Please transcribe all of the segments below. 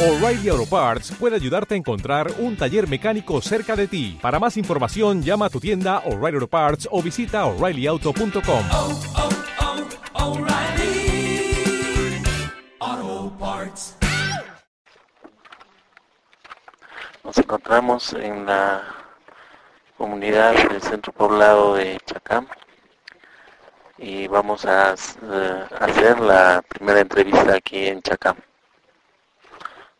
O'Reilly Auto Parts puede ayudarte a encontrar un taller mecánico cerca de ti. Para más información, llama a tu tienda O'Reilly Auto Parts o visita oreillyauto.com. oh, oh, Parts. Nos encontramos en la comunidad del centro poblado de Chacam y vamos a eh, hacer la primera entrevista aquí en Chacam.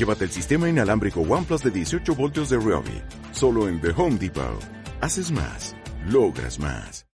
Llévate el sistema inalámbrico OnePlus de 18 voltios de Ryobi. Solo en The Home Depot. Haces más. Logras más.